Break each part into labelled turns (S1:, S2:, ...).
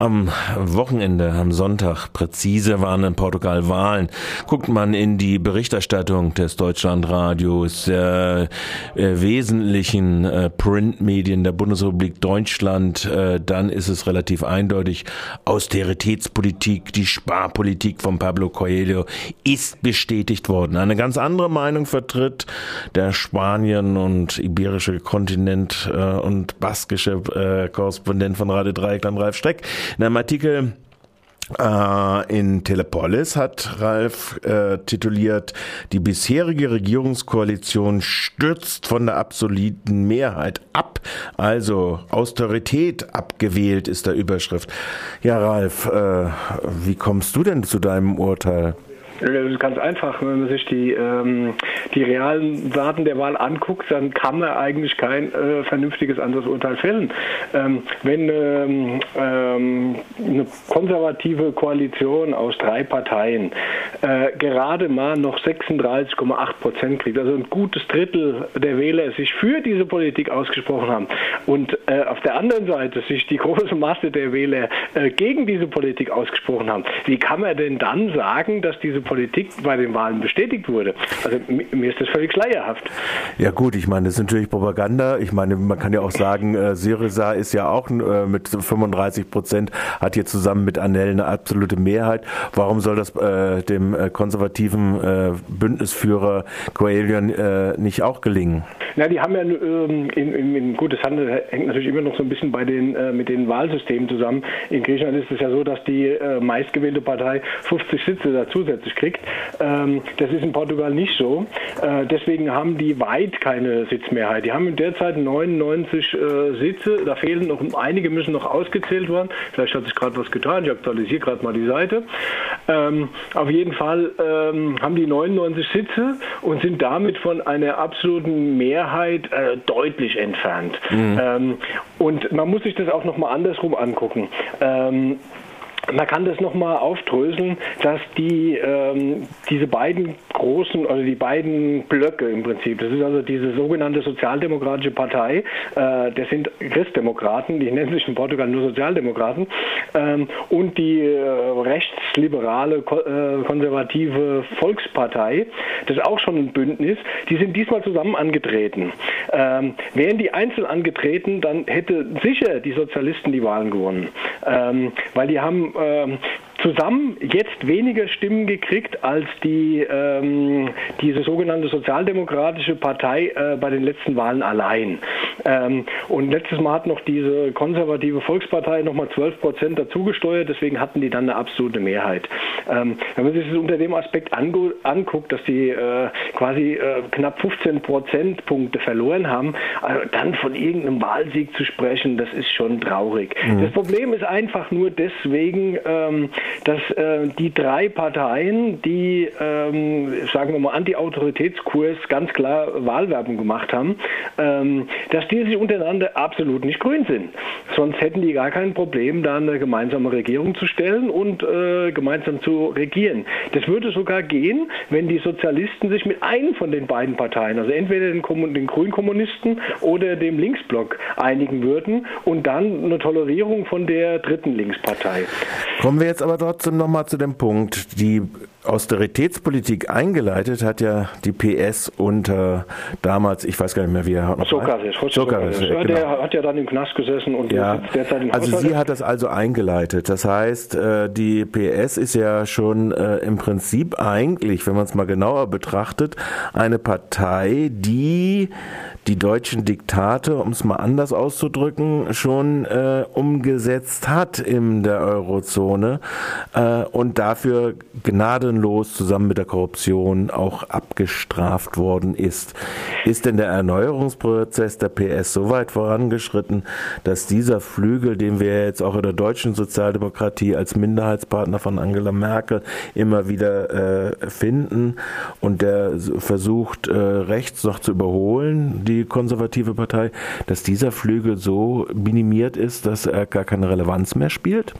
S1: Am Wochenende, am Sonntag, präzise waren in Portugal Wahlen. Guckt man in die Berichterstattung des Deutschlandradios, der äh, wesentlichen äh, Printmedien der Bundesrepublik Deutschland, äh, dann ist es relativ eindeutig, Austeritätspolitik, die Sparpolitik von Pablo Coelho ist bestätigt worden. Eine ganz andere Meinung vertritt der Spanien und iberische Kontinent äh, und baskische äh, Korrespondent von Radio Dreieckland, Ralf Streck. In einem Artikel äh, in Telepolis hat Ralf äh, tituliert, die bisherige Regierungskoalition stürzt von der absoluten Mehrheit ab, also Austerität abgewählt ist der Überschrift. Ja, Ralf, äh, wie kommst du denn zu deinem Urteil?
S2: Das ist ganz einfach. Wenn man sich die, ähm, die realen Daten der Wahl anguckt, dann kann man eigentlich kein äh, vernünftiges anderes Urteil fällen. Ähm, wenn ähm, ähm eine konservative Koalition aus drei Parteien äh, gerade mal noch 36,8 Prozent kriegt, also ein gutes Drittel der Wähler sich für diese Politik ausgesprochen haben und äh, auf der anderen Seite sich die große Masse der Wähler äh, gegen diese Politik ausgesprochen haben, wie kann man denn dann sagen, dass diese Politik bei den Wahlen bestätigt wurde. Also mir ist das völlig schleierhaft.
S1: Ja gut, ich meine, das ist natürlich Propaganda. Ich meine, man kann ja auch sagen, äh, Syriza ist ja auch äh, mit 35 Prozent, hat hier zusammen mit Anel eine absolute Mehrheit. Warum soll das äh, dem äh, konservativen äh, Bündnisführer Coelion äh, nicht auch gelingen?
S2: Na, die haben ja ähm, in, in, in gutes Handel hängt natürlich immer noch so ein bisschen bei den äh, mit den Wahlsystemen zusammen. In Griechenland ist es ja so, dass die äh, meistgewählte Partei 50 Sitze da zusätzlich kriegt. Ähm, das ist in Portugal nicht so. Äh, deswegen haben die weit keine Sitzmehrheit. Die haben derzeit 99 äh, Sitze. Da fehlen noch einige, müssen noch ausgezählt werden. Vielleicht hat sich gerade was getan. Ich aktualisiere gerade mal die Seite. Ähm, auf jeden Fall ähm, haben die 99 Sitze und sind damit von einer absoluten Mehrheit äh, deutlich entfernt. Mhm. Ähm, und man muss sich das auch nochmal andersrum angucken. Man kann das nochmal aufdröseln, dass die ähm, diese beiden großen, also die beiden Blöcke im Prinzip, das ist also diese sogenannte Sozialdemokratische Partei, äh, das sind Christdemokraten, die nennen sich in Portugal nur Sozialdemokraten, ähm, und die äh, rechtsliberale, ko äh, konservative Volkspartei, das ist auch schon ein Bündnis, die sind diesmal zusammen angetreten. Ähm, wären die einzeln angetreten, dann hätte sicher die Sozialisten die Wahlen gewonnen, ähm, weil die haben ähm, zusammen jetzt weniger Stimmen gekriegt als die ähm, diese sogenannte sozialdemokratische Partei äh, bei den letzten Wahlen allein. Ähm, und letztes Mal hat noch diese konservative Volkspartei nochmal 12 Prozent dazugesteuert, deswegen hatten die dann eine absolute Mehrheit. Ähm, wenn man sich das unter dem Aspekt anguckt, dass die äh, quasi äh, knapp 15 Prozentpunkte verloren haben, also dann von irgendeinem Wahlsieg zu sprechen, das ist schon traurig. Mhm. Das Problem ist einfach nur deswegen, ähm, dass äh, die drei Parteien, die, ähm, sagen wir mal, Anti-Autoritätskurs ganz klar Wahlwerbung gemacht haben, ähm, dass die sich untereinander absolut nicht grün sind. Sonst hätten die gar kein Problem, da eine gemeinsame Regierung zu stellen und äh, gemeinsam zu regieren. Das würde sogar gehen, wenn die Sozialisten sich mit einem von den beiden Parteien, also entweder den, den Grünkommunisten oder dem Linksblock einigen würden und dann eine Tolerierung von der dritten Linkspartei.
S1: Kommen wir jetzt aber trotzdem nochmal zu dem Punkt, die Austeritätspolitik eingeleitet hat ja die PS unter damals, ich weiß gar nicht mehr, wie er.
S2: Sokaris. Sokaris. Ja, genau. Der hat ja dann im Knast gesessen und
S1: ja. derzeit im Also sie hat das also eingeleitet. Das heißt, äh, die PS ist ja schon äh, im Prinzip eigentlich, wenn man es mal genauer betrachtet, eine Partei, die die deutschen Diktate, um es mal anders auszudrücken, schon äh, umgesetzt hat in der Eurozone äh, und dafür gnadenlos zusammen mit der Korruption auch abgestraft worden ist. Ist denn der Erneuerungsprozess der PS so weit vorangeschritten, dass dieser Flügel, den wir jetzt auch in der deutschen Sozialdemokratie als Minderheitspartner von Angela Merkel immer wieder äh, finden und der versucht, äh, rechts noch zu überholen, die konservative Partei, dass dieser Flügel so minimiert ist, dass er gar keine Relevanz mehr spielt?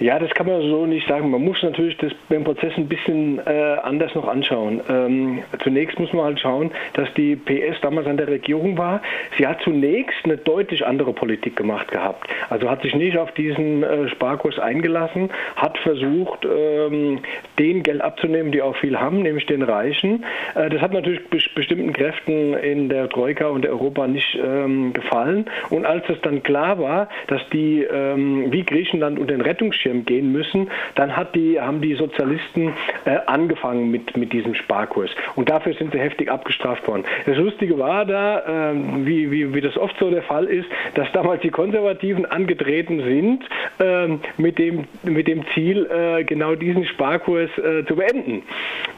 S2: Ja, das kann man so nicht sagen. Man muss natürlich das, den Prozess ein bisschen äh, anders noch anschauen. Ähm, zunächst muss man halt schauen, dass die PS damals an der Regierung war. Sie hat zunächst eine deutlich andere Politik gemacht gehabt. Also hat sich nicht auf diesen äh, Sparkurs eingelassen, hat versucht, ähm, den Geld abzunehmen, die auch viel haben, nämlich den Reichen. Äh, das hat natürlich be bestimmten Kräften in der Troika und der Europa nicht ähm, gefallen. Und als es dann klar war, dass die ähm, wie Griechenland und den Rettungsschirm Bildschirm gehen müssen, dann hat die, haben die Sozialisten äh, angefangen mit, mit diesem Sparkurs. Und dafür sind sie heftig abgestraft worden. Das Lustige war da, äh, wie, wie, wie das oft so der Fall ist, dass damals die Konservativen angetreten sind äh, mit, dem, mit dem Ziel, äh, genau diesen Sparkurs äh, zu beenden.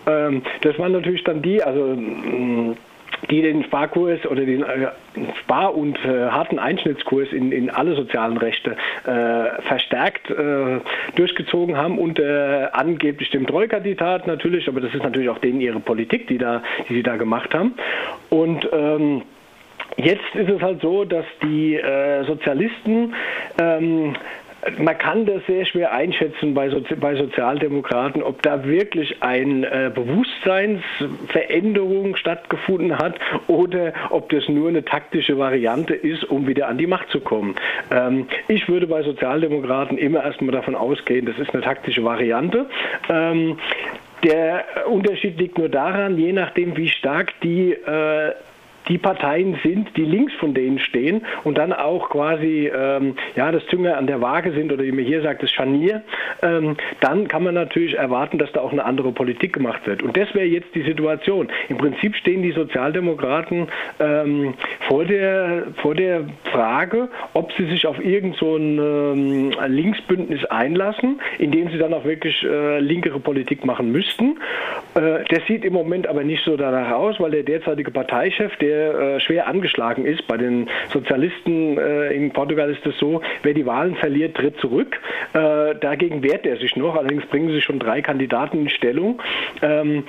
S2: Ähm, das waren natürlich dann die, also die den Sparkurs oder den äh, Spar- und äh, harten Einschnittskurs in, in alle sozialen Rechte äh, verstärkt äh, durchgezogen haben und äh, angeblich dem Troika-Diktat natürlich, aber das ist natürlich auch denen ihre Politik, die, da, die sie da gemacht haben. Und ähm, Jetzt ist es halt so, dass die Sozialisten ähm, man kann das sehr schwer einschätzen bei, Sozi bei Sozialdemokraten, ob da wirklich eine äh, Bewusstseinsveränderung stattgefunden hat oder ob das nur eine taktische Variante ist, um wieder an die Macht zu kommen. Ähm, ich würde bei Sozialdemokraten immer erstmal davon ausgehen, das ist eine taktische Variante. Ähm, der Unterschied liegt nur daran, je nachdem, wie stark die äh, die Parteien sind, die links von denen stehen und dann auch quasi ähm, ja, das Zünger an der Waage sind oder wie man hier sagt, das Scharnier, ähm, dann kann man natürlich erwarten, dass da auch eine andere Politik gemacht wird. Und das wäre jetzt die Situation. Im Prinzip stehen die Sozialdemokraten ähm, vor, der, vor der Frage, ob sie sich auf irgend so ein ähm, Linksbündnis einlassen, indem sie dann auch wirklich äh, linkere Politik machen müssten. Äh, das sieht im Moment aber nicht so danach aus, weil der derzeitige Parteichef, der äh, schwer angeschlagen ist. Bei den Sozialisten äh, in Portugal ist es so, wer die Wahlen verliert, tritt zurück. Äh, dagegen wehrt er sich noch. Allerdings bringen sich schon drei Kandidaten in Stellung. Ähm,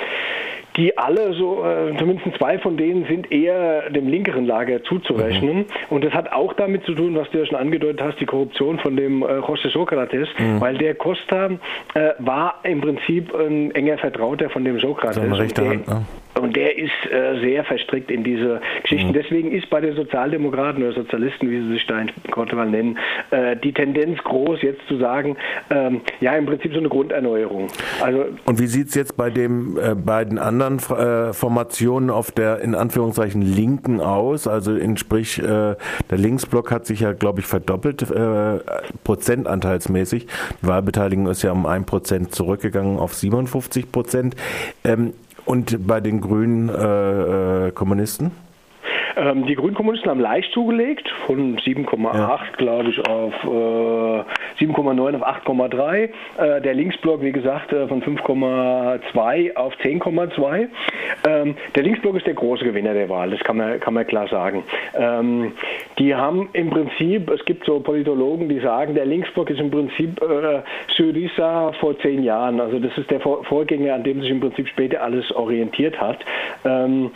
S2: die alle so, äh, zumindest zwei von denen sind eher dem linkeren Lager zuzurechnen. Mhm. Und das hat auch damit zu tun, was du ja schon angedeutet hast, die Korruption von dem äh, José Sokrates, mhm. weil der Costa äh, war im Prinzip ein enger Vertrauter von dem Sokrates. So eine rechte Hand, ne? Und der ist äh, sehr verstrickt in diese Geschichten. Mhm. Deswegen ist bei den Sozialdemokraten oder Sozialisten, wie sie sich da in Portugal nennen, äh, die Tendenz groß, jetzt zu sagen, ähm, ja, im Prinzip so eine Grunderneuerung.
S1: Also, Und wie sieht es jetzt bei den äh, beiden anderen äh, Formationen auf der in Anführungszeichen Linken aus? Also in, sprich, äh, der Linksblock hat sich ja, glaube ich, verdoppelt, äh, prozentanteilsmäßig. Die Wahlbeteiligung ist ja um ein Prozent zurückgegangen auf 57 Prozent. Ähm, und bei den grünen äh, äh, Kommunisten?
S2: Ähm, die Grünen Kommunisten haben leicht zugelegt, von 7,8 ja. glaube ich auf äh, 7,9 auf 8,3. Äh, der Linksblock, wie gesagt, äh, von 5,2 auf 10,2. Ähm, der Linksblock ist der große Gewinner der Wahl, das kann man, kann man klar sagen. Ähm, die haben im Prinzip, es gibt so Politologen, die sagen, der Linksblock ist im Prinzip äh, Syriza vor zehn Jahren. Also das ist der Vorgänger, an dem sich im Prinzip später alles orientiert hat. Ähm,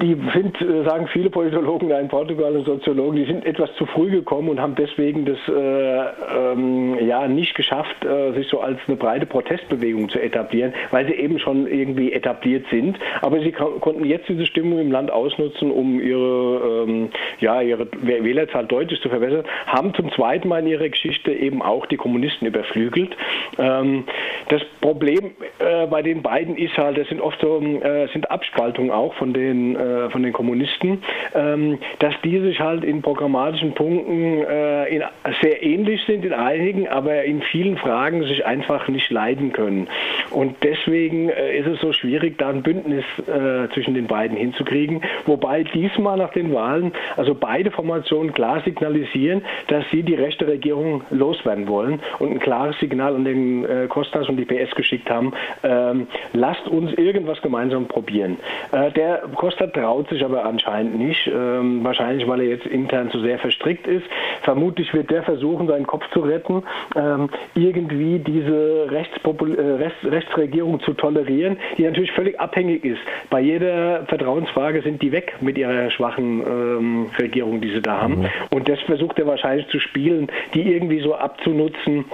S2: die sind, äh, sagen viele Politologen in Portugal und Soziologen, die sind etwas zu früh gekommen und haben deswegen das äh, ähm, ja nicht geschafft, äh, sich so als eine breite Protestbewegung zu etablieren, weil sie eben schon irgendwie etabliert sind. Aber sie konnten jetzt diese Stimmung im Land ausnutzen, um ihre, ähm, ja, ihre Wählerzahl deutlich zu verbessern, haben zum zweiten Mal in ihrer Geschichte eben auch die Kommunisten überflügelt. Ähm, das Problem äh, bei den beiden ist halt, das sind oft so äh, sind Abspaltungen auch von den äh, von den Kommunisten, ähm, dass die sich halt in programmatischen Punkten äh, in, sehr ähnlich sind in einigen, aber in vielen Fragen sich einfach nicht leiden können. Und deswegen äh, ist es so schwierig, da ein Bündnis äh, zwischen den beiden hinzukriegen. Wobei diesmal nach den Wahlen, also beide Formationen klar signalisieren, dass sie die rechte Regierung loswerden wollen und ein klares Signal an den äh, Kostas und die PS geschickt haben, ähm, lasst uns irgendwas gemeinsam probieren. Der Costa traut sich aber anscheinend nicht, ähm, wahrscheinlich weil er jetzt intern zu sehr verstrickt ist. Vermutlich wird der versuchen, seinen Kopf zu retten, ähm, irgendwie diese Rechtspopul äh, Rechts Rechtsregierung zu tolerieren, die natürlich völlig abhängig ist. Bei jeder Vertrauensfrage sind die weg mit ihrer schwachen ähm, Regierung, die sie da haben. Mhm. Und das versucht er wahrscheinlich zu spielen, die irgendwie so abzunutzen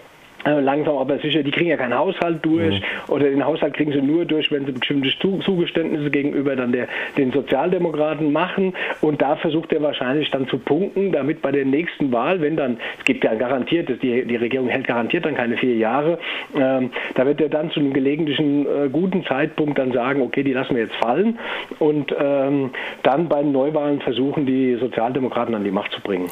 S2: langsam aber sicher, die kriegen ja keinen Haushalt durch mhm. oder den Haushalt kriegen sie nur durch, wenn sie bestimmte Zugeständnisse gegenüber dann der, den Sozialdemokraten machen und da versucht er wahrscheinlich dann zu punkten, damit bei der nächsten Wahl, wenn dann, es gibt ja garantiert, die, die Regierung hält garantiert dann keine vier Jahre, ähm, da wird er dann zu einem gelegentlichen äh, guten Zeitpunkt dann sagen, okay, die lassen wir jetzt fallen und ähm, dann bei den Neuwahlen versuchen, die Sozialdemokraten an die Macht zu bringen.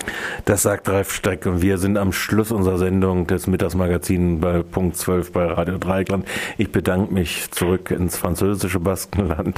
S1: Das sagt Ralf Streck und wir sind am Schluss unserer Sendung des Mittagsmagazins Magazin bei Punkt 12 bei Radio Dreieckland. Ich bedanke mich zurück ins französische Baskenland